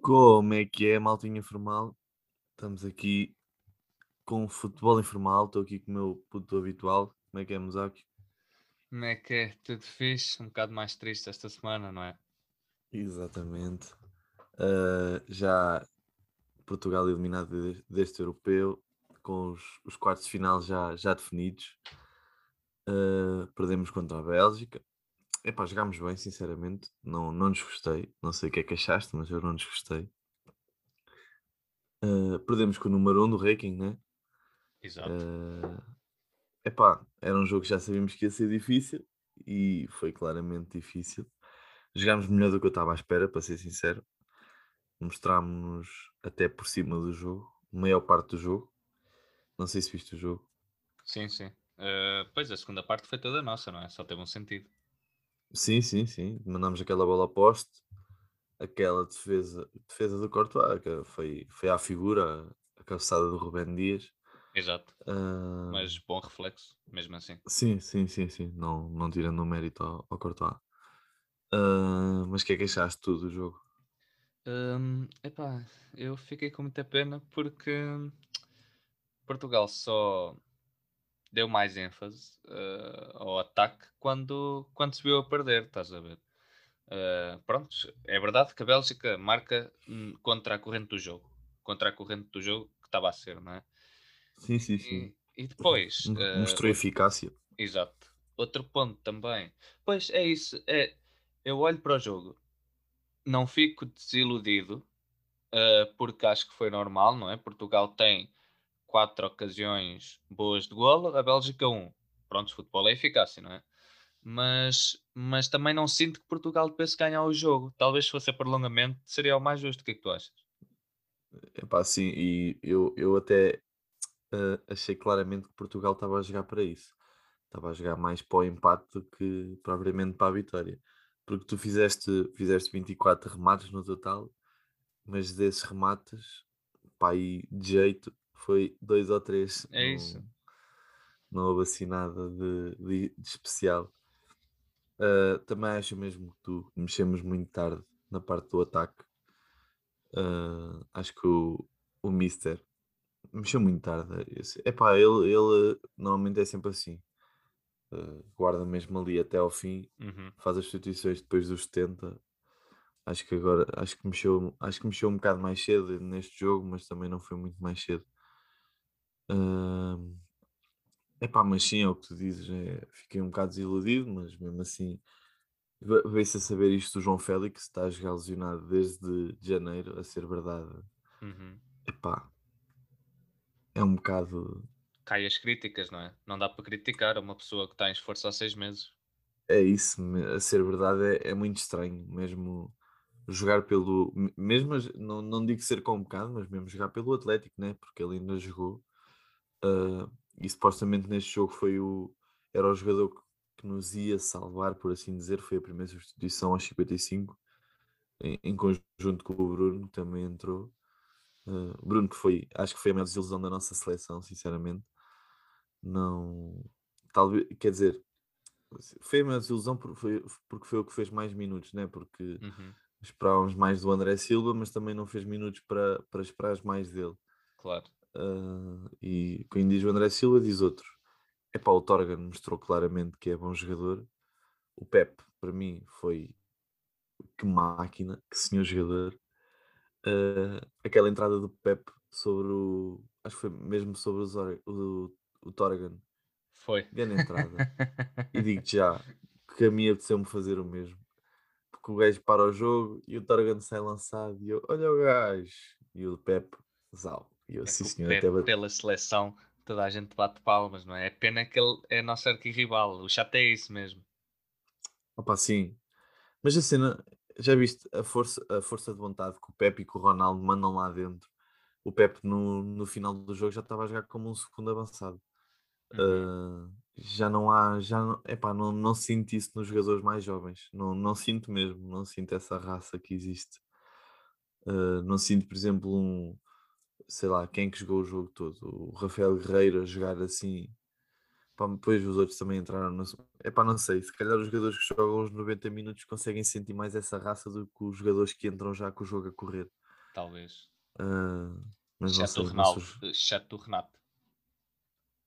Como é que é, maltinha informal? Estamos aqui com futebol informal. Estou aqui com o meu puto habitual. Como é que é, Musaki? Como é que é? Tudo fixe? Um bocado mais triste esta semana, não é? Exatamente. Uh, já Portugal eliminado de- deste europeu, com os, os quartos de final já, já definidos. Uh, perdemos contra a Bélgica. Epá, jogámos bem, sinceramente. Não, não nos gostei. Não sei o que é que achaste, mas eu não nos gostei. Uh, perdemos com o número 1 um do ranking, né? Exato. Uh, epá, era um jogo que já sabíamos que ia ser difícil e foi claramente difícil. Jogámos melhor do que eu estava à espera, para ser sincero. Mostrámos até por cima do jogo, maior parte do jogo. Não sei se viste o jogo. Sim, sim. Uh, pois a segunda parte foi toda nossa, não é? Só teve um sentido. Sim, sim, sim. Mandámos aquela bola a poste, aquela defesa, defesa do Courtois, que foi, foi à figura, a cabeçada do Rubén Dias. Exato. Uh, Mas bom reflexo, mesmo assim. Sim, sim, sim, sim. Não, não tirando o mérito ao, ao Courtois. Uh, mas o que é que achaste tu do jogo? Hum, epá, eu fiquei com muita pena porque Portugal só deu mais ênfase uh, ao ataque quando, quando se viu a perder, estás a ver? Uh, pronto, é verdade que a Bélgica marca hum, contra a corrente do jogo, contra a corrente do jogo que estava a ser, não é? Sim, sim, sim. E, e depois. Uh, Mostrou eficácia. Exato. Outro ponto também. Pois é isso. É, eu olho para o jogo, não fico desiludido, uh, porque acho que foi normal, não é? Portugal tem quatro ocasiões boas de golo, a Bélgica um. Pronto, futebol é eficácia, não é? Mas, mas também não sinto que Portugal devesse ganhar o jogo. Talvez se fosse a prolongamento seria o mais justo. O que é que tu achas? Epá, sim, e eu, eu até uh, achei claramente que Portugal estava a jogar para isso. Estava a jogar mais para o empate do que propriamente para a vitória. Porque tu fizeste, fizeste 24 remates no total, mas desses remates, pá, aí de jeito, foi dois ou três. É não, isso. Não houve assim nada de, de, de especial. Uh, também acho mesmo que tu mexemos muito tarde na parte do ataque. Uh, acho que o, o Mister mexeu muito tarde. Esse- Epá, ele, ele normalmente é sempre assim. Uh, guarda mesmo ali até ao fim, Uhum. faz as substituições depois dos 70. Acho que agora acho que mexeu, acho que mexeu um bocado mais cedo neste jogo, mas também não foi muito mais cedo. Uh, epá, mas sim, é o que tu dizes. é, fiquei um bocado desiludido, mas mesmo assim ve- veio-se a saber isto do João Félix, está a jogar lesionado desde janeiro, a ser verdade. Uhum. Epá, é um bocado. Cai as críticas, não é? Não dá para criticar uma pessoa que está em esforço há seis meses. É isso, a ser verdade, é, é muito estranho, mesmo jogar pelo. me- Mesmo, não, não digo ser convocado, mas mesmo jogar pelo Atlético, né? Porque ele ainda jogou. Ah, e supostamente neste jogo foi o. Era o jogador que, que nos ia salvar, por assim dizer. Foi a primeira substituição aos 55, em, em conjunto com o Bruno, que também entrou. Ah, Bruno, que foi, acho que foi a maior desilusão da nossa seleção, sinceramente. Não. Talvez, quer dizer, foi a maior desilusão porque foi, porque foi o que fez mais minutos, né? Porque Uhum. esperávamos mais do André Silva, mas também não fez minutos para, para esperar mais dele. Claro. Ah, e quem diz o André Silva diz outro. É pá, o Torgan mostrou claramente que é bom jogador. O Pep, para mim, foi que máquina, que senhor jogador. Ah, aquela entrada do Pep sobre o. Acho que foi mesmo sobre o, o, o Torgan. Foi. Grande entrada. E digo-te já que a mim apeteceu-me fazer o mesmo. Porque o gajo para o jogo e o Torgan sai lançado e eu, olha o gajo. E o Pep, zau. E eu, É sim senhor, até pela seleção, toda a gente bate palmas, não é? É pena que ele é nosso arquirrival. O chato é isso mesmo. Opa, sim. Mas a cena, já viste a força, a força de vontade que o Pepe e que o Ronaldo mandam lá dentro? O Pepe no, no final do jogo já estava a jogar como um segundo avançado. Uhum. Ah, já não há, já não, epá, não, não sinto isso nos jogadores mais jovens. Não, não sinto mesmo, não sinto essa raça que existe. Ah, não sinto, por exemplo, um, sei lá, quem é que jogou o jogo todo? O Rafael Guerreiro a jogar assim. Pá, depois os outros também entraram no. É pá, não sei. Se calhar os jogadores que jogam os 90 minutos conseguem sentir mais essa raça do que os jogadores que entram já com o jogo a correr. Talvez. Ah, mas Exceto sei. o Ronaldo. sei. Exceto o Renato.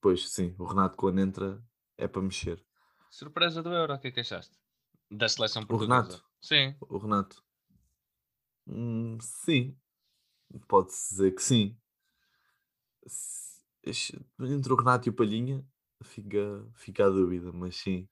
Pois sim, o Renato quando entra é para mexer. Surpresa do Euro, o que é que achaste? Da seleção O portuguesa. Renato? Sim. O Renato. Hum, sim. Pode-se dizer que sim. Entre o Renato e o Palhinha fica, fica a dúvida, mas sim.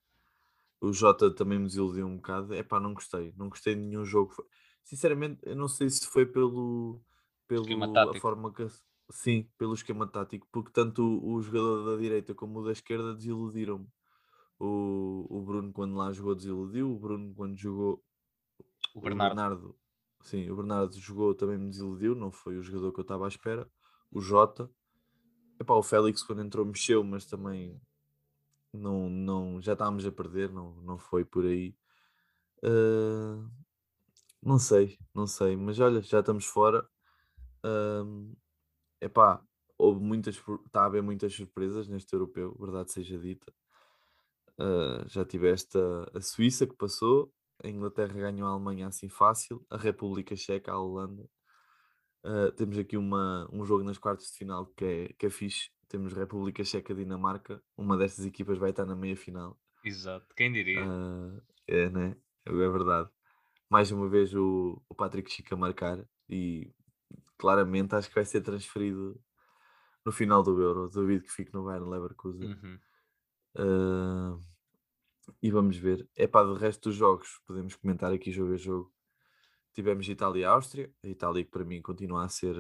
O Jota também me desiludiu um bocado. É pá, não gostei. Não gostei de nenhum jogo. Sinceramente, eu não sei se foi pelo, Esquema pelo a forma que. Sim, pelo esquema tático, porque tanto o, o jogador da direita como o da esquerda desiludiram-me. O, o Bruno, quando lá jogou, desiludiu. O Bruno, quando jogou, O o Bernardo. Sim, o Bernardo jogou também me desiludiu, não foi o jogador que eu estava à espera. O Jota, epá, o Félix quando entrou mexeu, mas também não, não, já estávamos a perder, não, não foi por aí. Ah, não sei, não sei, mas olha, já estamos fora. Ahm, epá, houve muitas, está a haver muitas surpresas neste europeu, verdade seja dita. Ah, já tiveste a, a Suíça que passou, a Inglaterra ganhou a Alemanha assim fácil, a República Checa, a Holanda. Ah, temos aqui uma, um jogo nas quartas de final que é, que é fixe. Temos República Checa, Dinamarca. Uma destas equipas vai estar na meia final. Exato. Quem diria? Ah, é, né? É verdade. Mais uma vez o, o Patrick Chica a marcar e claramente acho que vai ser transferido no final do Euro. Duvido que fique no Bayern Leverkusen. Uhum. Ah, e vamos ver. É pá, do resto dos jogos, podemos comentar aqui jogo a jogo. Tivemos Itália e Áustria. A Itália que para mim continua a ser,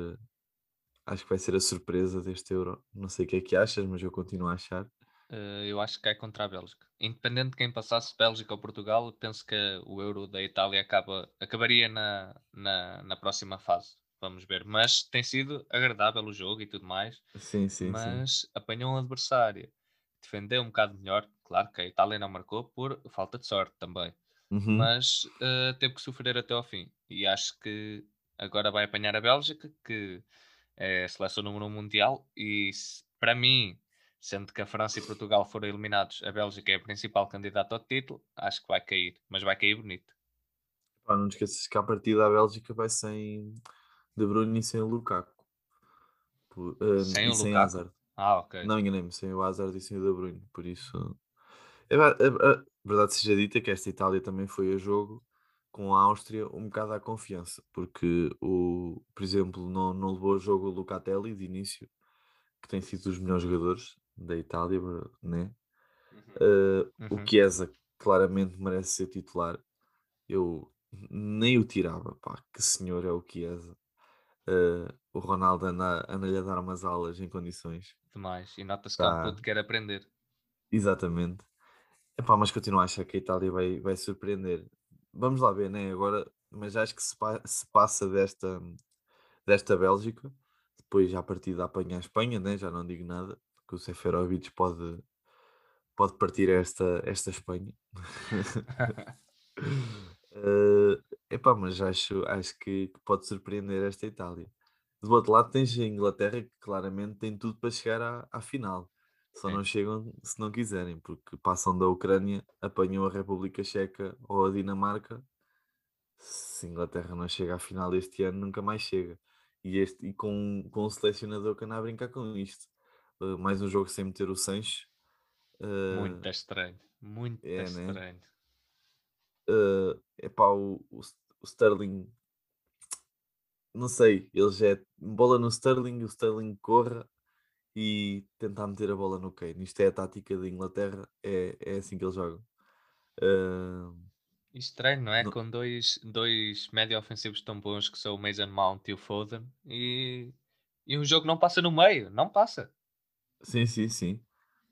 acho que vai ser a surpresa deste Euro. Não sei o que é que achas, mas eu continuo a achar. Eh, eu acho que é contra a Bélgica. Independente de quem passasse, Bélgica ou Portugal, penso que o Euro da Itália acaba, acabaria na, na, na próxima fase. Vamos ver. Mas tem sido agradável o jogo e tudo mais. Sim, sim, sim. mas apanhou um adversário defendeu um bocado melhor. Claro que a Itália não marcou por falta de sorte também. Uhum. Mas eh, teve que sofrer até ao fim. E acho que agora vai apanhar a Bélgica, que é a seleção número um mundial. E para mim, sendo que a França e Portugal foram eliminados, a Bélgica é a principal candidata ao título, acho que vai cair. Mas vai cair bonito. Pá, não esqueças que a partida da Bélgica vai sem De Bruyne e sem Lukaku. Por- ah, Sem o sem Lukaku? Hazard. Ah, ok. Não enganei-me, sem o Hazard e sem o De Bruyne. Por isso, é, va- é, é, verdade seja dita que esta Itália também foi a jogo com a Áustria um bocado à confiança, porque o, por exemplo, não, não levou a jogo o Lucatelli de início, que tem sido dos melhores jogadores da Itália, né? Uh, O Uhum. Chiesa claramente merece ser titular. Eu nem o tirava, pá, que senhor é o Chiesa. Uh, o Ronaldo anda, anda-lhe a dar umas aulas em condições. Demais. E nota-se que Tá. que quer aprender. Exatamente. Epá, mas continuo a achar que a Itália vai, vai surpreender. Vamos lá ver, né? Agora, mas acho que se, pa- se passa desta, desta Bélgica, depois já a partida apanha a Espanha, né? Já não digo nada, porque o Seferovic pode, pode partir esta, esta Espanha. Eh, epá, mas acho, acho que, que pode surpreender esta Itália. Do outro lado tens a Inglaterra que claramente tem tudo para chegar à, à final. Só Sim. não chegam se não quiserem, porque passam da Ucrânia, apanham a República Checa ou a Dinamarca. Se a Inglaterra não chega à final este ano, nunca mais chega. E, este, e com, com o selecionador que anda a brincar com isto. Eh, mais um jogo sem meter o Sancho. Eh, Muito estranho. Muito é, né? estranho. é epá, o, o, o Sterling, não sei, ele já é bola no Sterling, o Sterling corra e tentar meter a bola no Kane. Isto é a tática da Inglaterra, é, é assim que eles jogam. E Estranho, não é? Não- Com dois, dois médio ofensivos tão bons que são o Mason Mount e o Foden e, e o jogo não passa no meio, não passa. sim, sim, sim.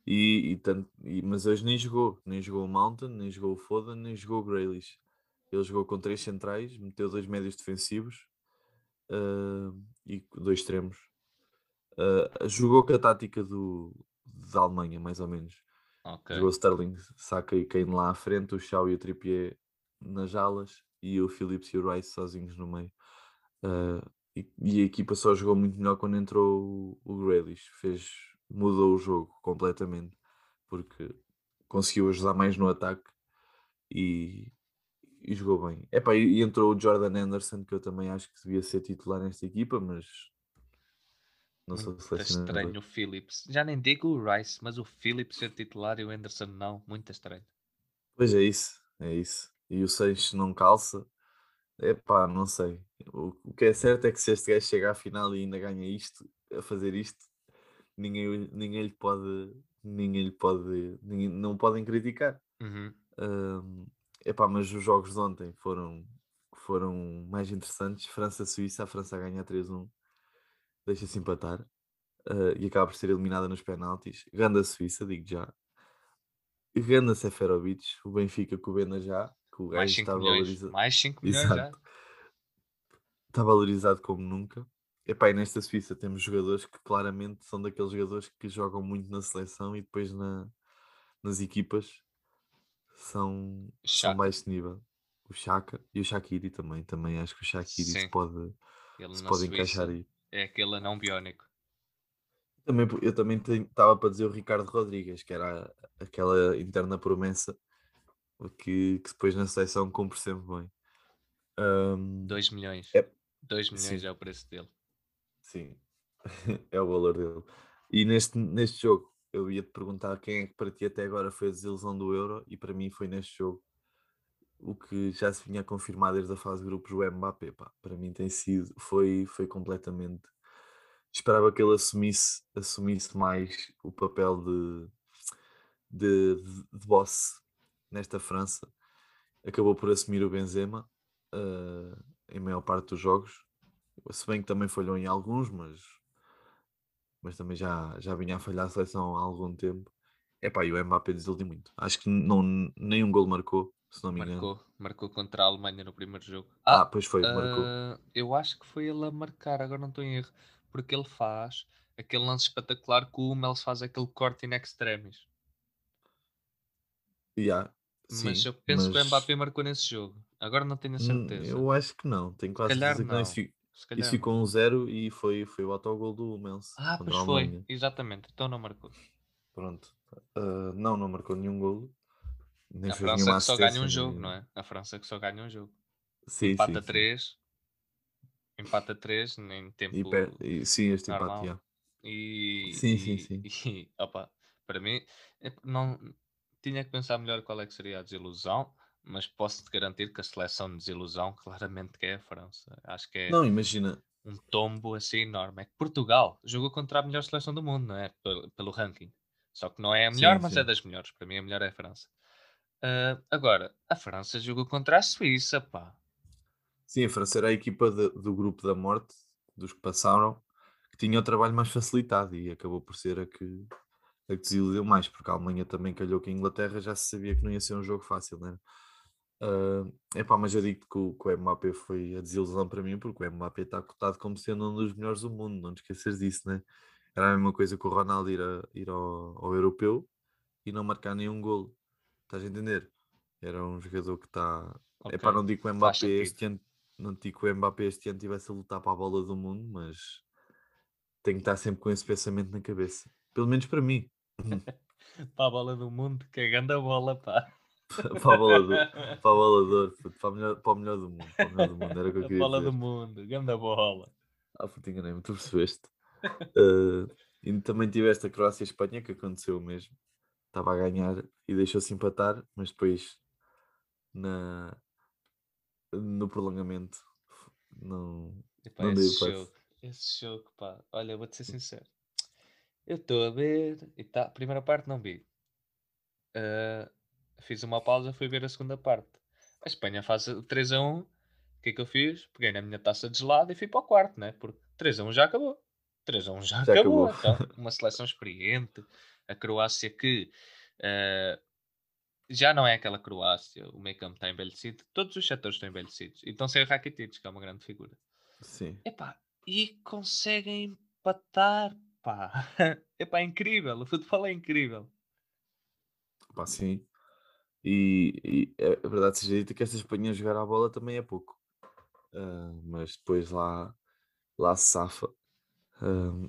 E, e tanto, e- mas hoje nem jogou, nem jogou o Mountain, nem jogou o Foden, nem jogou o Grealish. Ele jogou com três centrais, meteu dois médios defensivos ah, e dois extremos. Ah, jogou com a tática do, da Alemanha, mais ou menos. Ok. Jogou Sterling, Saka e Kane lá à frente, o Shaw e o Trippier nas alas e o Phillips e o Rice sozinhos no meio. Ah, e, e a equipa só jogou muito melhor quando entrou o, o Grealish, fez, mudou o jogo completamente, porque conseguiu ajudar mais no ataque e, e jogou bem. Epá, e, e entrou o Jordan Anderson, que eu também acho que devia ser titular nesta equipa, mas não sou Muito selecionador. estranho o Phillips. Já nem digo o Rice, mas o Phillips ser titular e o Anderson não. Muito estranho. Pois é isso, é isso. E o Seixas não calça. Epá, não sei. O, o que é certo é que se este gajo chega à final e ainda ganha isto, a fazer isto, ninguém, ninguém lhe pode, ninguém lhe pode, ninguém, não podem criticar. Uhum. Ahm, epá, mas os jogos de ontem foram, foram mais interessantes. França-Suíça, a França ganha 3-1, deixa-se empatar ah, e acaba por ser eliminada nos penaltis. Ganda Suíça, digo já. Ganda Seferovic, o Benfica com o Bena já, que o gajo 5 está valorizado. Mais 5 milhões já. Exato. Está valorizado como nunca. Epá, e nesta Suíça temos jogadores que claramente são daqueles jogadores que jogam muito na seleção e depois na, nas equipas são, são Chaka. baixo nível. O Chaka e o Shakiri também. Também acho que o Shakiri se pode, Ele se pode encaixar aí. É aquele anão biónico. Também, eu também estava para dizer o Ricardo Rodrigues, que era aquela interna promessa que, que depois na seleção cumpre sempre bem. Ahm, 2 milhões. É, 2 milhões sim. é o preço dele. Sim, é o valor dele. E neste, neste jogo, eu ia te perguntar quem é que para ti até agora foi a desilusão do Euro, e para mim foi neste jogo o que já se vinha a confirmar desde a fase de grupos, o Mbappé. Pá, para mim tem sido, foi, foi completamente. Esperava que ele assumisse, assumisse mais o papel de, de, de, boss nesta França. Acabou por assumir o Benzema eh, em maior parte dos jogos. Se bem que também falhou em alguns, mas, mas também já, já vinha a falhar a seleção há algum tempo. Epá, e o Mbappé desiludiu muito. Acho que não, nem um gol marcou, se não me engano. Marcou, marcou contra a Alemanha no primeiro jogo. Ah, Ah, pois foi, marcou. ah, eu acho que foi ele a marcar, agora não estou em erro, porque ele faz aquele lance espetacular que o Hummels faz aquele corte in extremis. Yeah, Mas sim, eu penso que o mas, Mbappé marcou nesse jogo. Agora não tenho a hum, certeza. eu acho que não. Tenho Se quase calhar certeza que não. Isso, não. isso ficou um zero e foi, foi o autogol do Hummels Ah, pois foi, exatamente. Então não marcou. Pronto. Ah, não, não marcou nenhum golo. Nem A França que só ganha um jogo, nem- não é? A França que só ganha um jogo. Sim, Empata sim, sim. 3. Empata 3 em E, tempo per- e- sim, este empate, normal. yeah. E, Sim, sim, e, sim. e, opa, para mim, é- não tinha que pensar melhor qual é que seria a desilusão, mas posso-te garantir que a seleção de desilusão claramente que é a França. Acho que é Não, imagina. um tombo assim enorme. É que Portugal jogou contra a melhor seleção do mundo, não é? Pelo, pelo ranking. Só que não é a melhor, Sim, mas é sim. das melhores. Para mim, a melhor é a França. Ah, agora, a França jogou contra a Suíça, pá. Sim, a França era a equipa de- do grupo da morte, dos que passaram, que tinha o trabalho mais facilitado e acabou por ser a que, a que mais, porque a Alemanha também calhou que a Inglaterra já se sabia que não ia ser um jogo fácil, né? Ah, epá, mas eu digo que o, que o foi a desilusão para mim, porque o Mbappé está cotado como sendo um dos melhores do mundo, não te esqueças disso, né? Era a mesma coisa que o Ronaldo ir, a- ir ao, ao europeu e não marcar nenhum golo. Estás a entender? Era um jogador que está. Ok, Epá, não digo que o Mbappé este ano, não digo que o Mbappé este ano estivesse a lutar para a bola do mundo, mas tem que estar sempre com esse pensamento na cabeça. Pelo menos para mim. Para a bola do mundo, cagando a bola, pá. para a bola do, para a bola puto, para, o melhor, para o melhor do mundo. Para o melhor do mundo, era o que eu A queria bola dizer. do mundo, ganda bola. Ah, puto, enganei-me, tu percebeste. Eh, e também tiveste a Croácia e a Espanha, que aconteceu o mesmo. Estava a ganhar e deixou-se empatar, mas depois na, no prolongamento não, Epá, não deu esse jogo, esse jogo, pá, olha, vou-te ser sincero. Eu estou a ver e tá, primeira parte não vi. Ah, fiz uma pausa, fui ver a segunda parte. A Espanha faz o 3 a 1. O que é que eu fiz? Peguei na minha taça de gelado e fui para o quarto, né? Porque 3 a 1 já acabou. 3 a 1 já, Já acabou. acabou. Então, uma seleção experiente. A Croácia que ah, já não é aquela Croácia. O meio campo está envelhecido. Todos os setores estão envelhecidos. E estão sem o Rakitic, que é uma grande figura. Sim. Epá, e conseguem empatar, pá. Epá, é incrível. O futebol é incrível. Pá, sim. E, e é é verdade seja dita que esta Espanha jogar a bola também é pouco. Ah, mas depois lá lá se safa.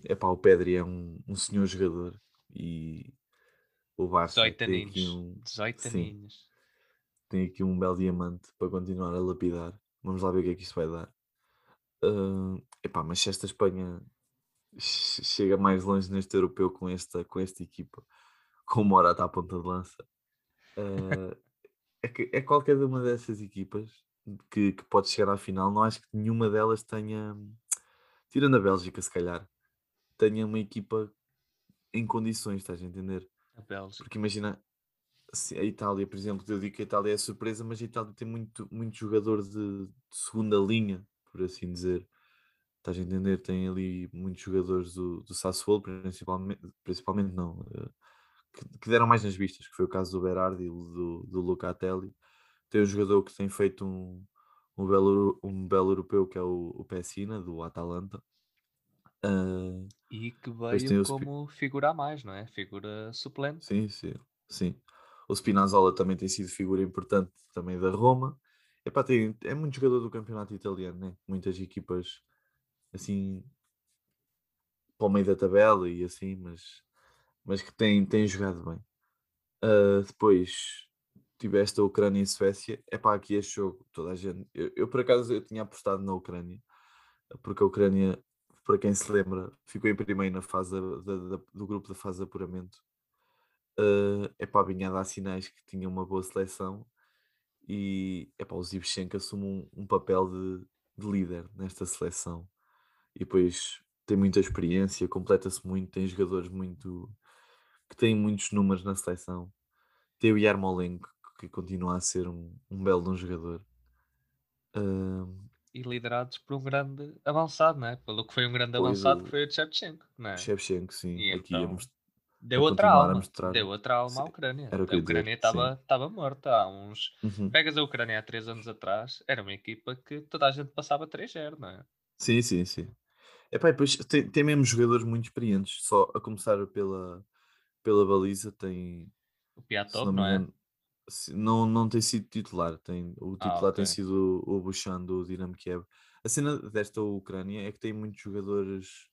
É pá, o Pedri é um, um senhor jogador e o Barça 18 tem aqui um, 18 sim, aninhos. tem aqui um belo diamante para continuar a lapidar. Vamos lá ver o que é que isto vai dar. Uh, epá, mas se esta Espanha che- chega mais longe neste europeu com esta, com esta equipa, com o Morata à ponta de lança, uh, é, que, é qualquer uma dessas equipas que, que pode chegar à final. Não acho que nenhuma delas tenha, tirando a Bélgica, se calhar, tenha uma equipa em condições, estás a entender? A Bélgica. Porque imagina, se a Itália, por exemplo, eu digo que a Itália é surpresa, mas a Itália tem muito, muito jogador de, de segunda linha, por assim dizer. Estás a entender? Tem ali muitos jogadores do, do Sassuolo, principalmente, principalmente não, eh, que, que deram mais nas vistas, que foi o caso do Berardi e do, do Locatelli. Tem um jogador que tem feito um, um, belo, um belo europeu, que é o, o Pessina, do Atalanta. Ah, E que tem veio como figura a mais, não é? Figura suplente. Sim, sim, sim. O Spinazzola também tem sido figura importante também da Roma. Epá, tem, é muito jogador do campeonato italiano, né? Muitas equipas assim para o meio da tabela e assim, mas, mas que têm, têm jogado bem. Ah, depois tiveste a Ucrânia e Suécia. Epá, aqui este jogo, toda a gente. Eu, eu, por acaso eu tinha apostado na Ucrânia, porque a Ucrânia, para quem se lembra, ficou em primeiro na fase da- da- do grupo da fase de apuramento uh, epá, vinha a dar sinais que tinha uma boa seleção e epá, o Zivchenko assume um, um papel de, de líder nesta seleção e depois tem muita experiência, completa-se muito, tem jogadores muito que têm muitos números na seleção. Tem o Yarmolenko que continua a ser um, um belo de um jogador. Uh, E liderados por um grande avançado, não é? Pelo que foi um grande avançado, que foi o Shevchenko, não é? Shevchenko, sim, E aqui então, most- Deu outra alma. mostrar- Deu outra alma à Ucrânia. era a Ucrânia estava morta há uns. Uhum. Pegas a Ucrânia há 3 anos atrás, era uma equipa que toda a gente passava 3-0, não é? Sim, sim, sim. Epá, e depois tem, tem mesmo jogadores muito experientes, só a começar pela, pela baliza, tem, O Piatov, não não é? Se- não, não tem sido titular, tem, o Ah, titular tem ok. sido o, Buchan do Dinamo Kiev. A cena desta Ucrânia é que tem muitos jogadores,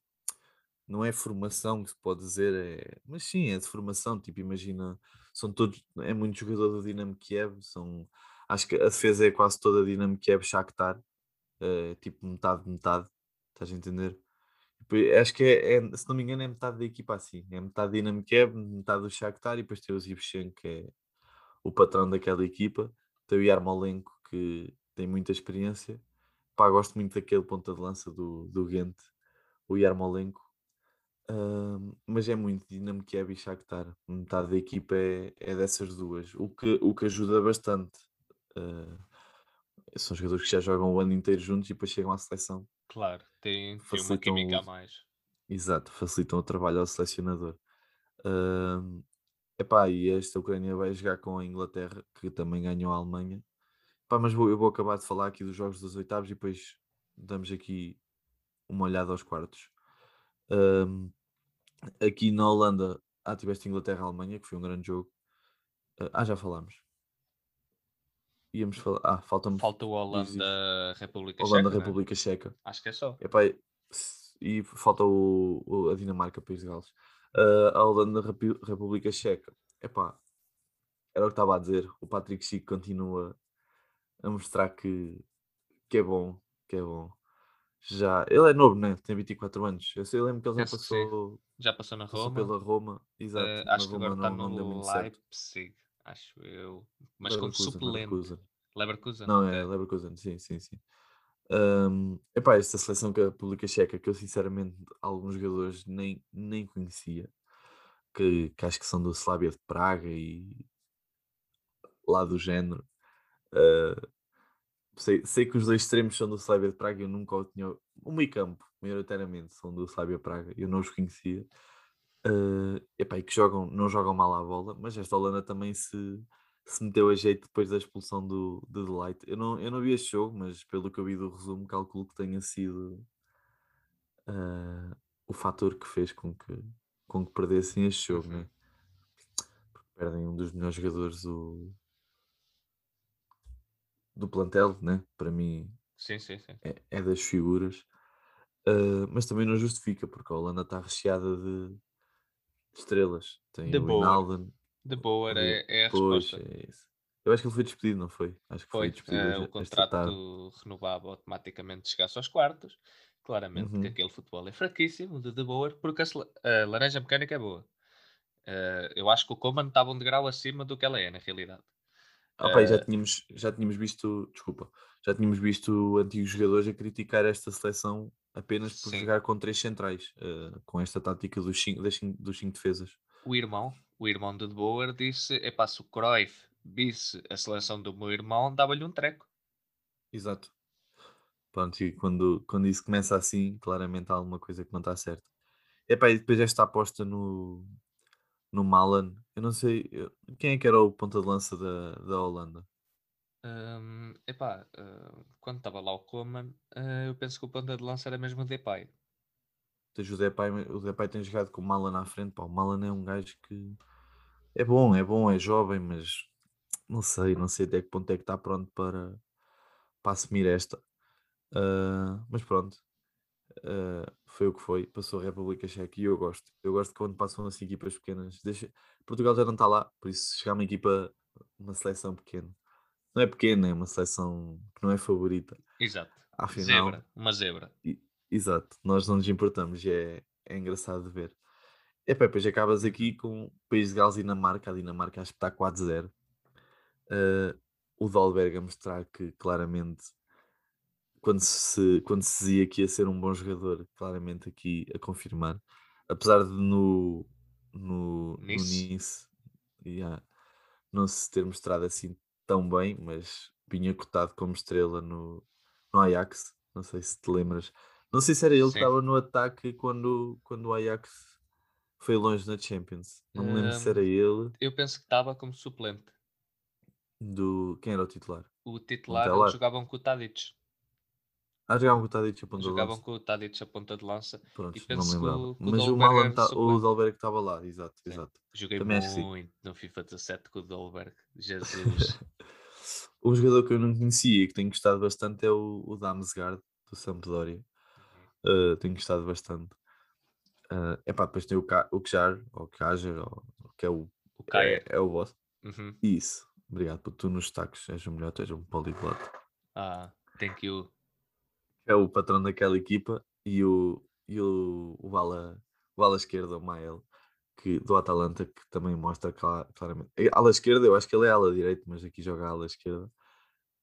não é formação que se pode dizer, é, mas sim, é de formação, tipo, imagina, são todos, é muito jogador do Dinamo Kiev, são, acho que a defesa é quase toda Dinamo Kiev Shakhtar, eh, tipo metade, metade, estás a entender? Depois, Acho que é, é- se não me engano, é metade da equipa assim. É metade Dinamo Kiev, metade do Shakhtar e depois tem o Zivchenko, que é o patrão daquela equipa. Tem o Yarmolenko, que tem muita experiência. Pá, gosto muito daquele ponta de lança do, do o Yarmolenko. Ahm, mas é muito Dinamo Kiev e Shakhtar. Metade da equipa é, é dessas duas, o que, o que ajuda bastante. Ah, são jogadores que já jogam o ano inteiro juntos e depois chegam à seleção Claro, tem, tem uma química a o- mais. Exato, facilitam o trabalho ao selecionador. Ahm, epá, e esta Ucrânia vai jogar com a Inglaterra, que também ganhou a Alemanha. Epá, mas vou- eu vou acabar de falar aqui dos jogos dos oitavos e depois damos aqui uma olhada aos quartos. Ahm, aqui na Holanda, ah, tiveste Inglaterra-Alemanha, que foi um grande jogo. Ah, ah, já falámos. Íamos falar. Ah, falta-me. Falta o diz, diz. Holanda, República Holanda, Checa, não é? República Checa. Acho que é só. Epá, e falta o, o- a Dinamarca, País de Gales. Ah, a Holanda, Repi- República Checa. Epá, era o que estava a dizer. O Patrick Chico continua a mostrar que, que é bom, que é bom. Já, ele é novo, né? Tem 24 anos. Eu, sei, eu lembro que ele já que passou, Já passou na passou Roma. pela Roma. Exato, na acho que Roma agora está não, deu no. Leipzig, acho eu. Mas como suplente. Leverkusen. Leverkusen. Não, é Leverkusen, sim, sim, sim. Ahm, epá, esta seleção que a República Checa, que eu sinceramente alguns jogadores nem, nem conhecia, que, que acho que são do Slavia de Praga e lá do género. Ah, sei, sei que os dois extremos são do Slavia de Praga, eu nunca o tinha. O meio campo, maioritariamente, são do Slavia de Praga, eu não os conhecia. Ah, epá, e que jogam, não jogam mal à bola, mas esta Holanda também se, se meteu a jeito depois da expulsão do, do Delight. Eu não, eu não vi este jogo, mas pelo que eu vi do resumo, calculo que tenha sido ah, o fator que fez com que, com que perdessem este jogo, Uhum. né? Porque perdem um dos melhores jogadores do, do plantel, né? Para mim Sim, sim, sim. é, é das figuras. Uh, mas também não justifica, porque a Holanda está recheada de estrelas. Tem De o. Wijnaldum. De boa o- é, a Pois, resposta. é isso. Eu acho que ele foi despedido, não foi? Acho que foi, Foi, despedido hoje- o contrato renovava automaticamente chegasse aos quartos. Claramente que Uhum. aquele futebol é fraquíssimo de De Boer, porque a, a laranja mecânica é boa. Eh, eu acho que o Coman estava um degrau acima do que ela é, na realidade. Ah, pá, já Eh, tínhamos, já tínhamos visto, desculpa, já tínhamos visto antigos jogadores a criticar esta seleção apenas por Sim. jogar com três centrais, eh, com esta tática dos cinco, das cinco- dos cinco defesas. o irmão, o irmão de De Boer, disse: Epá, se o Cruyff visse a seleção do meu irmão, dava-lhe um treco. Exato. Pronto, e quando, quando isso começa assim, claramente há alguma coisa que não está certa. Epá, e depois esta aposta no, no Malan, eu não sei, eu- quem é que era o ponta de lança da, da Holanda? Hum, epá, eh, quando estava lá o Coman, eh, eu penso que o ponta de lança era mesmo o Depay. Tens o Depay, o Depay tem jogado com o Malan à frente, pá, o Malan é um gajo que é bom, é bom, é jovem, mas não sei, não sei até que ponto é que está pronto para, para assumir esta. Ah, mas pronto, ah, foi o que foi, passou a República Checa e eu gosto. Eu gosto quando passam assim equipas pequenas. Deixa... Portugal já não está lá, por isso chegar uma equipa, uma seleção pequena. Não é pequena, é uma seleção que não é favorita. Exato. Afinal, Zebra, uma zebra. Exato, nós não nos importamos e é, é engraçado de ver. E pá, depois acabas aqui com o País de Gales e Dinamarca. A Dinamarca acho que está 4-0. Eh, o Dalberg a mostrar que claramente, quando se, quando se dizia que ia ser um bom jogador, claramente aqui a confirmar. Apesar de no, no, no Nice. Nice yeah, não se ter mostrado assim tão bem, mas vinha cotado como estrela no, no Ajax. Não sei se te lembras. Não sei se era ele que Sim. estava no ataque quando, quando o Ajax foi longe na Champions. Não me lembro se era Hum, ele Eu penso que estava como suplente. do. Quem era o titular? O titular, eles Montelar. jogavam com o Tadic. Ah, jogavam com o Tadic a ponta de Jogavam lança. com o Tadic a ponta de lança. Pronto, e não me penso que lembrava. o- que o Mas o Dolberg Malan era tá, o. Dalberg estava lá, exato, Sim. exato. Joguei Também acho que sim. muito no FIFA 17 com o Dolberg. Jesus. um jogador que eu não conhecia e que tenho gostado bastante é o, o Damsgaard, do Sampdoria. Uh, tenho gostado bastante. Uh, epá, depois tem o, Ka o Kjar, ou Kajer, ou, que é o, o é, é o boss. Uhum. Isso, obrigado por tu nos destaques, és o melhor, tu és um poliglota. Ah, thank you. É o patrão daquela equipa e o, e o, o, ala, o ala esquerda, o Mael, que, do Atalanta, que também mostra cla- claramente. É, Ala esquerda, eu acho que ele é ala direito, mas aqui joga ala esquerda.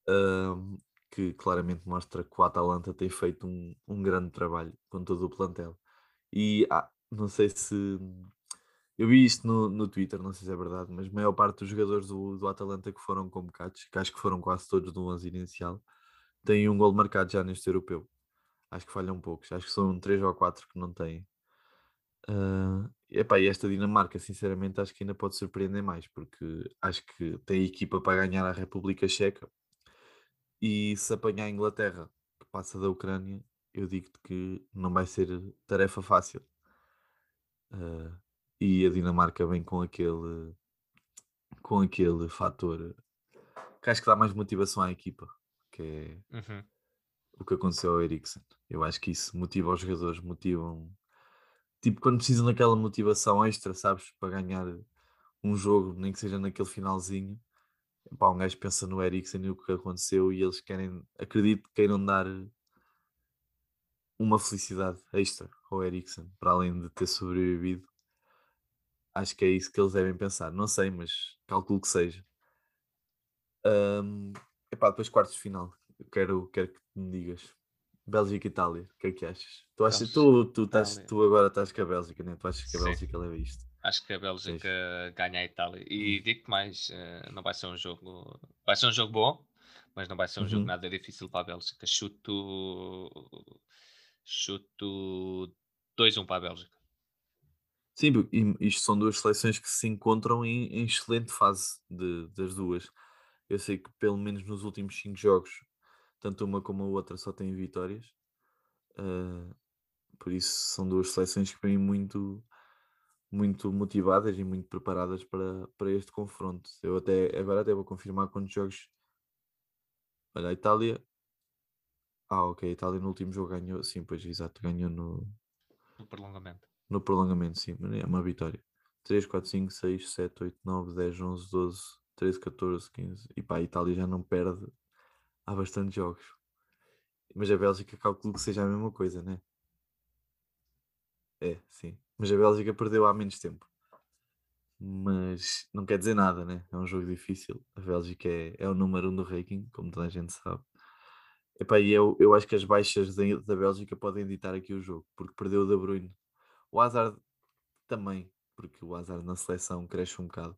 Ahm, que claramente mostra que o Atalanta tem feito um, um grande trabalho com todo o plantel. E ah, não sei se. Eu vi isto no, no Twitter, não sei se é verdade, mas a maior parte dos jogadores do, do Atalanta que foram convocados, que acho que foram quase todos do 11 inicial, têm um gol marcado já neste europeu. Acho que falham poucos, acho que são 3 ou 4 que não têm. Ah, epá, e esta Dinamarca, sinceramente, acho que ainda pode surpreender mais, porque acho que tem equipa para ganhar a República Checa. E se apanhar a Inglaterra, que passa da Ucrânia, eu digo-te que não vai ser tarefa fácil. Ah, e a Dinamarca vem com aquele com aquele fator que acho que dá mais motivação à equipa, que é Uhum. o que aconteceu ao Eriksen. Eu acho que isso motiva os jogadores, motivam tipo quando precisam daquela motivação extra, sabes, para ganhar um jogo, nem que seja naquele finalzinho. Pá, um gajo pensa no Eriksen e o que aconteceu e eles querem, acredito que queiram dar uma felicidade extra ao Eriksen, para além de ter sobrevivido. Acho que é isso que eles devem pensar. Não sei, mas calculo que seja. Ahm, epá, depois quartos de final. Eu quero, quero que me digas. Bélgica e Itália, o que é que achas? Tu, achas, tu, tu, estás, tu agora estás com a Bélgica, né? tu achas que a Sim. Bélgica leva isto? Acho que a Bélgica ganha a Itália. E digo-te mais, eh, não vai ser um jogo. Vai ser um jogo bom, mas não vai ser um jogo Uhum. nada difícil para a Bélgica. Chuto. Chuto 2-1 para a Bélgica. Sim, isto são duas seleções que se encontram em, em excelente fase de- das duas. Eu sei que pelo menos nos últimos cinco jogos, tanto uma como a outra só têm vitórias. Ah, por isso são duas seleções que vêm muito, muito motivadas e muito preparadas para, para este confronto. Eu até agora até vou confirmar quantos jogos. Olha, a Itália Ah, ok. A Itália no último jogo ganhou. Sim, pois, exato. Ganhou no, no prolongamento. no prolongamento, sim. É uma vitória. 3, 4, 5, 6, 7, 8, 9, 10, 11, 12, 13, 14, 15. E pá, a Itália já não perde há bastante jogos. Mas a Bélgica calculo que seja a mesma coisa, né? É, sim. Mas a Bélgica perdeu há menos tempo. Mas não quer dizer nada, né? É um jogo difícil. A Bélgica é, é o número um do ranking, como toda a gente sabe. Epá, e eu, eu acho que as baixas da, da Bélgica podem ditar aqui o jogo, porque perdeu o De Bruyne. O Hazard também, porque o Hazard na seleção cresce um bocado.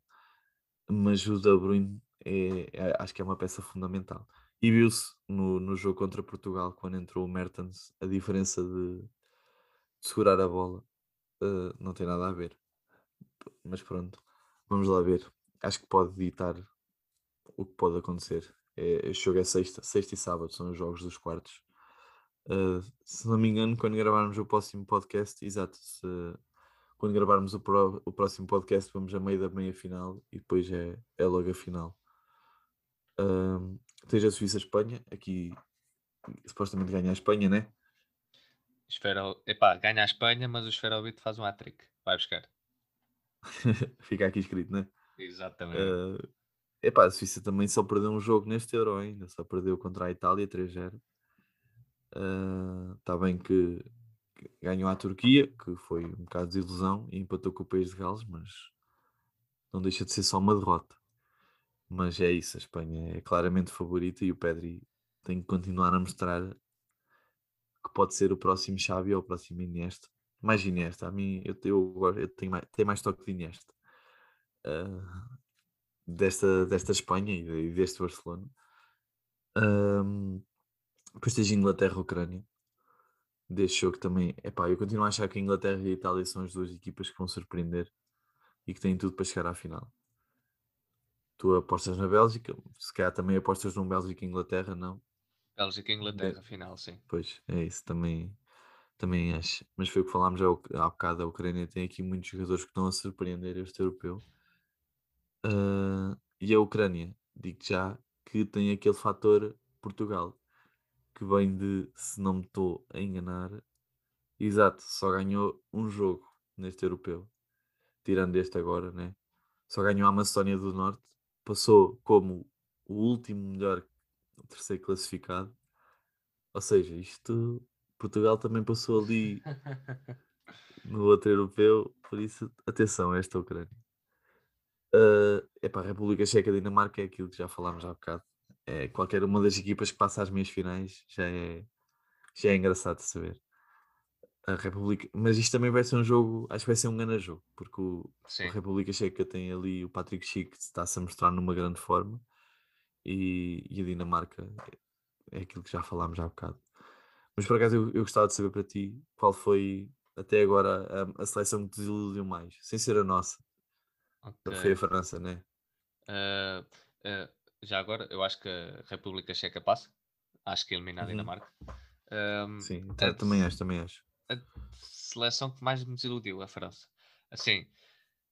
Mas o De Bruyne é, é- acho que é uma peça fundamental. E viu-se no, no jogo contra Portugal, quando entrou o Mertens, a diferença de, de segurar a bola eh, não tem nada a ver. Mas pronto, vamos lá ver. Acho que pode ditar o que pode acontecer. É, este jogo é sexta, sexta e sábado, são os jogos dos quartos. Uh, se não me engano, quando gravarmos o próximo podcast, exato, se- quando gravarmos o, pró- o próximo podcast, vamos a meio da meia final e depois é, é logo a final. Um, tens a Suíça-Espanha, aqui supostamente ganha a Espanha, né? Esfero... Epá, ganha a Espanha, mas o Esferovite faz um hat-trick. Vai buscar. Fica aqui escrito, né? Exatamente. Uh, epá, a Suíça também só perdeu um jogo neste Euro ainda, só perdeu contra a Itália 3-0. Está bem que, que ganhou a Turquia, que foi um bocado de ilusão, e empatou com o País de Gales, mas não deixa de ser só uma derrota. Mas é isso, a Espanha é claramente favorita e o Pedri tem que continuar a mostrar que pode ser o próximo Xavi ou o próximo Iniesta. Mais Iniesta, a mim eu, eu, eu tenho, mais, tenho mais toque de Iniesta. Ah, desta, desta Espanha e de- deste Barcelona. Ahm, depois tens Inglaterra-Ucrânia. Deste jogo também. Epá, eu continuo a achar que a Inglaterra e a Itália são as duas equipas que vão surpreender e que têm tudo para chegar à final. Tu apostas na Bélgica, se calhar também apostas num Bélgica e Inglaterra, não? Bélgica e Inglaterra, final, sim. Pois, é isso, também, também acho. Mas foi o que falámos há bocado, a Ucrânia tem aqui muitos jogadores que estão a surpreender este europeu. Ah, e a Ucrânia, digo já que tem aquele fator Portugal, que vem de, se não me estou a enganar, exato, só ganhou um jogo neste europeu, tirando este agora, né? Só ganhou a Macedónia do Norte, passou como o último melhor, terceiro classificado. Ou seja, isto Portugal também passou ali no outro europeu, por isso, atenção a esta Ucrânia. Uh, epá, a República Checa e Dinamarca é aquilo que já falámos há bocado. É, qualquer uma das equipas que passa às meias finais já é, já é engraçado de saber. A República, mas isto também vai ser um jogo, acho que vai ser um grande jogo, porque o, a República Checa tem ali o Patrick Schick que está-se a mostrar numa grande forma e, e a Dinamarca é, é aquilo que já falámos há bocado. Mas por acaso eu, eu gostava de saber para ti qual foi até agora a, a seleção que te desiludiu mais, sem ser a nossa. Foi Ok. a França, né? Ah, ah, já agora, eu acho que a República Checa passa. Acho que elimina a Uhum. Dinamarca. Ahm, Sim, a também acho, também acho. seleção que mais me desiludiu, a França. Assim,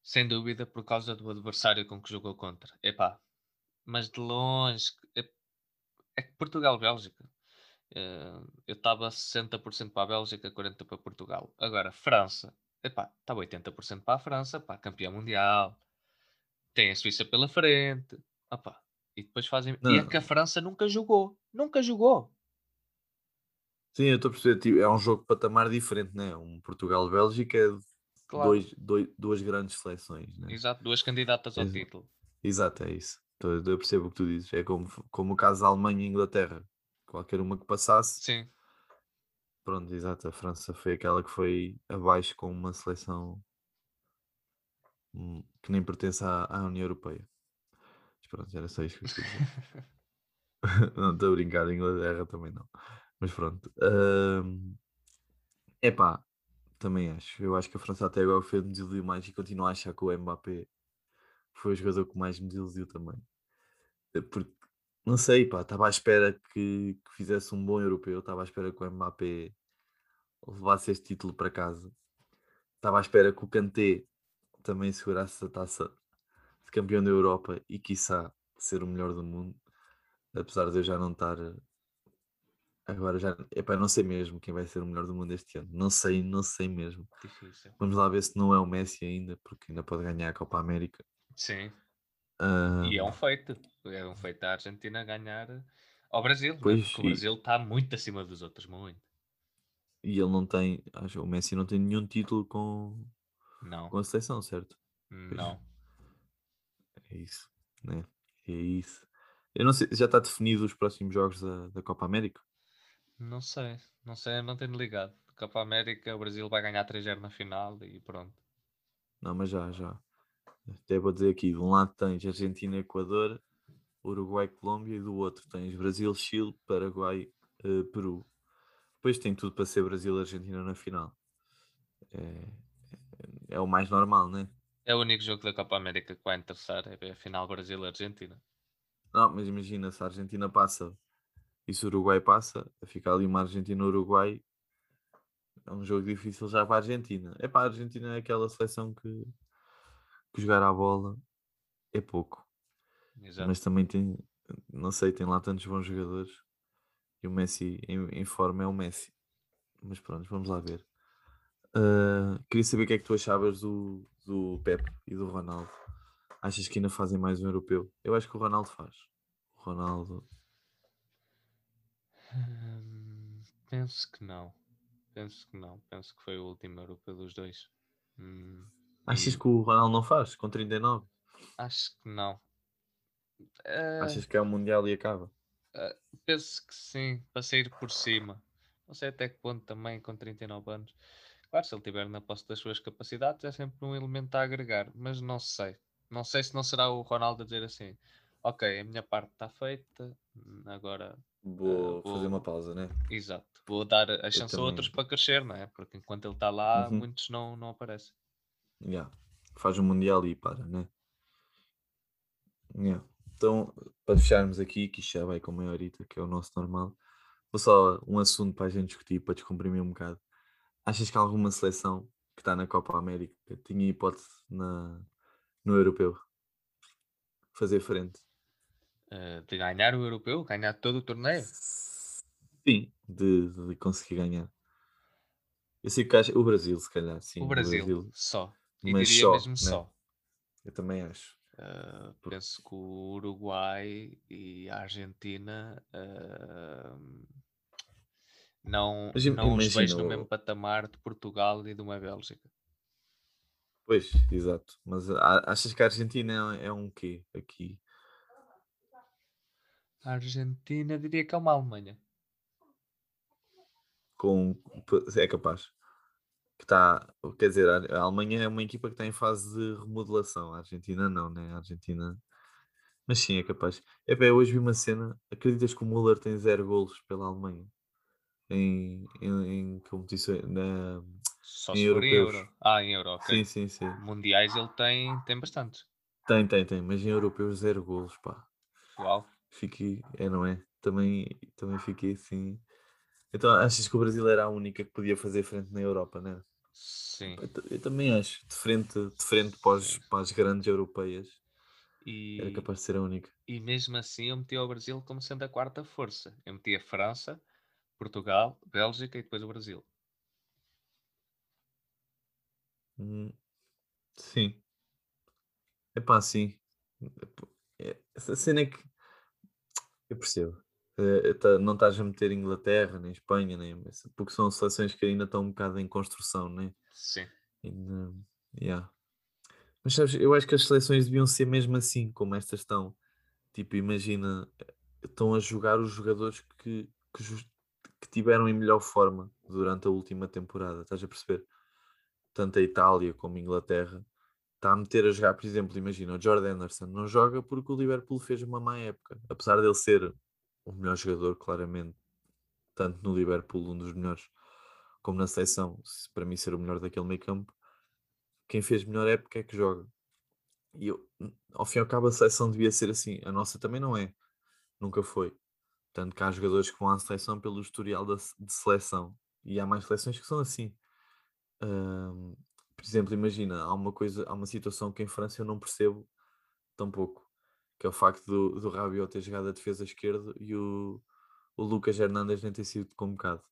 sem dúvida por causa do adversário com que jogou contra. Epá, mas de longe, é, é Portugal-Bélgica. eh, eu estava 60% para a Bélgica, 40% para Portugal. Agora, França, epá, estava 80% para a França, pá, campeã mundial. Tem a Suíça pela frente. Opá, e depois fazem. E é Não. que a França nunca jogou. Nunca jogou. Sim, eu estou a perceber. tipo, é um jogo de patamar diferente, né? Um Portugal-Bélgica é Claro. dois, dois, duas grandes seleções, né? Exato, duas candidatas ao Exa- título. Exato, é isso. Eu percebo o que tu dizes. É como, como o caso da Alemanha e Inglaterra. Qualquer uma que passasse, Sim, pronto, exato. A França foi aquela que foi abaixo com uma seleção hum, que nem pertence à, à União Europeia. Mas pronto, era só isso que eu queria dizer. não estou a brincar, a Inglaterra também não. Mas pronto. É epá, também acho. Eu acho que a França até agora foi me desiludiu mais e continuo a achar que o Mbappé foi o jogador que mais me desiludiu também. Eh, Porque, não sei, pá, estava à espera que, que fizesse um bom europeu, estava à espera que o Mbappé levasse este título para casa. Estava à espera que o Kanté também segurasse a taça de campeão da Europa e, quiçá, ser o melhor do mundo. Apesar de eu já não estar Agora já, epá, não sei mesmo quem vai ser o melhor do mundo este ano. Não sei, não sei mesmo. Difícil. Vamos lá ver se não é o Messi ainda, porque ainda pode ganhar a Copa América. Sim. Ah, E é um feito. É um feito a Argentina ganhar ao Brasil, é? Pois, Porque o Brasil está muito acima dos outros, muito. e ele não tem, acho, o Messi não tem nenhum título com, Não, com a seleção, certo? não. É isso, né? É isso. Eu não sei, já está definido os próximos jogos da, da Copa América? Não sei, não sei, não tenho ligado. Copa América, o Brasil vai ganhar 3-0 na final e pronto. Não, mas já, já. Até vou dizer aqui, de um lado tens Argentina, Equador, Uruguai, Colômbia e do outro tens Brasil, Chile, Paraguai, eh, Peru. Depois tem tudo para ser Brasil Argentina na final. É, é o mais normal, né? É o único jogo da Copa América que vai interessar, é a final Brasil-Argentina. Não, mas imagina se a Argentina passa e se o Uruguai passa, fica ali uma Argentina-Uruguai. É um jogo difícil já para a Argentina. É para a Argentina é aquela seleção que, que jogar à bola é pouco. Exato. Mas também tem, não sei, tem lá tantos bons jogadores. E o Messi em, em forma é o Messi. Mas pronto, vamos lá ver. Ah, queria saber o que é que tu achavas do, do Pep e do Ronaldo. Achas que ainda fazem mais um europeu? Eu acho que o Ronaldo faz. O Ronaldo. Hum, penso que não. Penso que não. Penso que foi o último europeu dos dois. Hum, Achas e que o Ronaldo não faz com 39? acho que não. Eh, Achas que é o Mundial e acaba? penso que sim, para sair por cima. Não sei até que ponto também com 39 anos. Claro, se ele estiver na posse das suas capacidades é sempre um elemento a agregar, mas não sei. Não sei se não será o Ronaldo a dizer assim: Ok, a minha parte está feita, agora Vou vou- fazer uma pausa, né? Exato. Vou dar a chance a outros para crescer, não é? Porque enquanto ele está lá, Uhum. muitos não, não aparecem. Yeah. Faz o Mundial e para, né? Yeah. Então, para fecharmos aqui, que já vai com meia horita, que é o nosso normal, vou só um assunto para a gente discutir, para descomprimir um bocado. Achas que alguma seleção que está na Copa América tinha hipótese na, no europeu fazer frente? Eh, de ganhar o europeu, ganhar todo o torneio. Sim, de, de conseguir ganhar. Eu sei que acho, o Brasil, se calhar, sim. o Brasil, só. E mas diria só, mesmo né? só. Eu também acho. Uh, penso que o Uruguai e a Argentina uh, não, Mas não os vejo no mesmo patamar de Portugal e de uma Bélgica. Pois, exato. Mas achas que a Argentina é, é um quê aqui? A Argentina diria que é uma Alemanha. Com, é capaz. Que está, quer dizer, a Alemanha é uma equipa que está em fase de remodelação. A Argentina não, né? A Argentina. Mas sim, é capaz. É bem, hoje vi uma cena. Acreditas que o Müller tem zero golos pela Alemanha? Em, em, em competições. Na... Só Em europeus. euro. Ah, em euro, ok. Sim, sim, sim. Mundiais ele tem, tem bastantes. Tem, tem, tem. Mas em europeus, zero golos, pá. Uau. Fiquei, é, não é? Também, também fiquei assim. Então achas que o Brasil era a única que podia fazer frente na Europa, né? Sim. Eu, eu também acho. De frente, de frente para, os- para as grandes europeias, E, era capaz de ser a única. e mesmo assim eu meti o Brasil como sendo a quarta força. Eu meti a França, Portugal, Bélgica e depois o Brasil. Hum, sim. É pá, sim. É- Essa cena é que. Eu percebo. Eh, tá- não estás a meter Inglaterra, nem Espanha, nem. Porque são seleções que ainda estão um bocado em construção, né? Sim. Ainda- yeah. Mas sabes, eu acho que as seleções deviam ser mesmo assim, como estas estão. Tipo, imagina, estão a jogar os jogadores que, que, que tiveram em melhor forma durante a última temporada, estás a perceber? Tanto a Itália como a Inglaterra está a meter a jogar, por exemplo, imagina, o Jordan Anderson não joga porque o Liverpool fez uma má época, apesar dele ser o melhor jogador, claramente, tanto no Liverpool, um dos melhores, como na seleção, se para mim ser o melhor daquele meio campo, quem fez melhor época é que joga. E eu, ao fim e ao cabo, a seleção devia ser assim. A nossa também não é. Nunca foi. Tanto que há jogadores que vão à seleção pelo historial da de seleção. E há mais seleções que são assim. Ahm, por exemplo, imagina, há uma coisa, há uma situação que em França eu não percebo tampouco. Que é o facto do, do Rabiot ter jogado a defesa esquerda e o, o Lucas Hernandes nem ter sido convocado.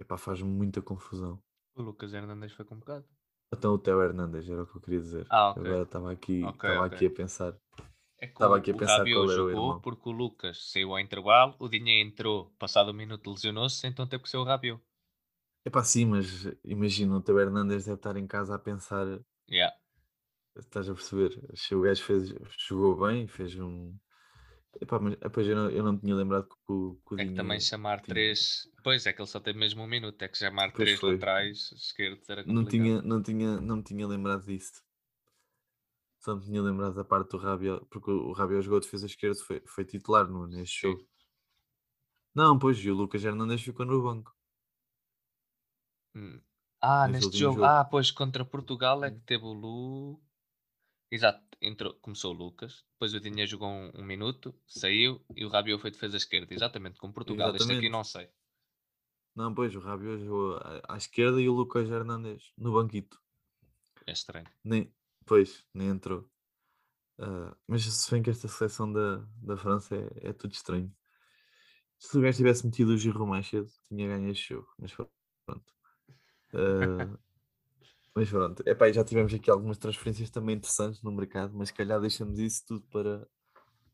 Epá, faz-me muita confusão. O Lucas Hernandes foi convocado. Então o Theo Hernandes era o que eu queria dizer. Ah, ok. Agora estava aqui, Ok, estava ok. aqui a pensar. É Estava o, aqui a o pensar Rabiot qual era o jogou irmão. porque o Lucas saiu ao intervalo, o Dinheiro entrou, passado um minuto lesionou-se, então teve que ser o Rabiot. Epá, sim, mas imagina, o Theo Hernandes deve estar em casa a pensar, Yeah. Estás a perceber? O gajo fez, jogou bem, fez um. Epá, mas depois eu não, eu não tinha lembrado que o, que o É que também chamar tinha- três. Pois é que ele só teve mesmo um minuto, é que chamar Pois três foi. laterais esquerdos era não complicado. tinha, não, tinha, não me tinha lembrado disso. Só me tinha lembrado da parte do Rabiot, porque o Rabiot jogou defesa esquerda, foi, foi titular no, neste Sim. jogo. Não, pois, e o Lucas Hernandes ficou no banco. Hum. Ah, neste último jogo. jogo. Ah, pois contra Portugal é que teve o Lu. Exato, entrou, começou o Lucas, depois o Dinheiro jogou um, um minuto, saiu e o Rabiot foi defesa esquerda, exatamente, com Portugal. Este aqui Exatamente. não sei. Não, pois, o Rabiot jogou à, esquerda e o Lucas Hernandes no banquito. É estranho. Nem, pois, nem entrou. Ah, mas se bem que esta seleção da, da França é, é tudo estranho. Se o gajo tivesse metido o Giroud mais cedo, tinha ganho este jogo. Mas pronto. Ah, mas pronto. Epá, já tivemos aqui algumas transferências também interessantes no mercado, mas se calhar deixamos isso tudo para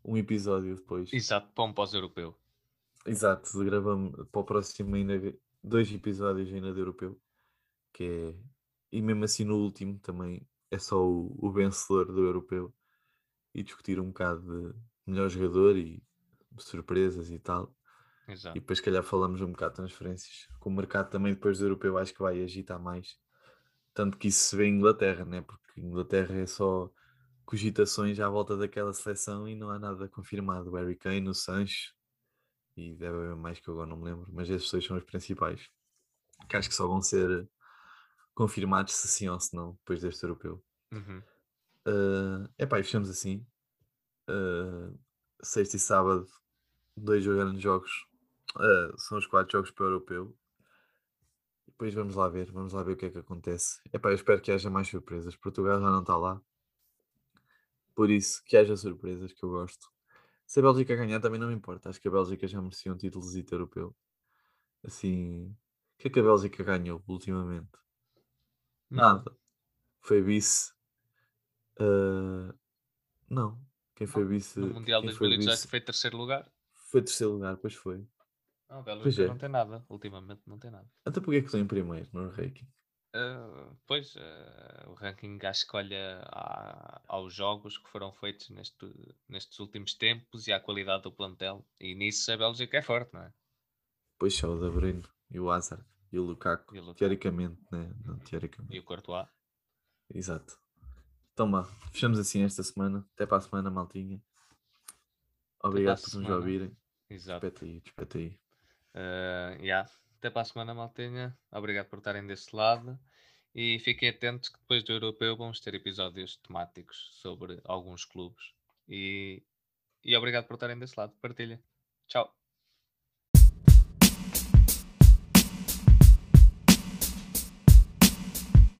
um episódio depois. Exato, para um pós-europeu. Exato, gravamos para o próximo ainda dois episódios ainda de europeu, que é, e mesmo assim no último também é só o, o vencedor do europeu e discutir um bocado de melhor jogador e surpresas e tal. Exato. E depois, se calhar, falamos um bocado de transferências. Com o mercado também, depois do europeu, acho que vai agitar mais. Tanto que isso se vê em Inglaterra, né? Porque Inglaterra é só cogitações à volta daquela seleção e não há nada confirmado. O Harry Kane, o Sancho e deve haver mais que eu agora não me lembro, mas esses dois são os principais. Que acho que só vão ser confirmados se sim ou se não, depois deste europeu. Uhum. Uh, epá, e fechamos assim. Uh, sexta e sábado, dois grandes jogos. Uh, são os quatro jogos para o europeu. Depois vamos lá ver, vamos lá ver o que é que acontece. Epá, eu espero que haja mais surpresas. Portugal já não está lá. Por isso, que haja surpresas, que eu gosto. Se a Bélgica ganhar também não me importa. Acho que a Bélgica já merecia um título europeu. Assim, o que é que a Bélgica ganhou ultimamente? Nada. Foi vice. Uh, não. Quem foi vice? No Mundial foi 2018 vice? foi terceiro lugar. Foi terceiro lugar, pois foi. Não, a Bélgica Pois é. não tem nada, ultimamente não tem nada. Até porque é que estou em primeiro no ranking? Ah, pois, ah, o ranking acho que olha a- aos jogos que foram feitos neste, nestes últimos tempos e à qualidade do plantel. E nisso a Bélgica é forte, não é? Pois só o De Bruyne e o Hazard e o Lukaku. E o Lukaku. Teoricamente, né? Não, teoricamente. E o Courtois. Exato. Então, vá, fechamos assim esta semana. Até para a semana, maltinha. Obrigado por nos ouvirem. Exato. Despeta aí, despeta aí. Ah, yeah. Até para a semana, maltinha. Obrigado por estarem desse lado. E fiquem atentos que depois do europeu vamos ter episódios temáticos sobre alguns clubes. E, e obrigado por estarem desse lado. Partilha. Tchau.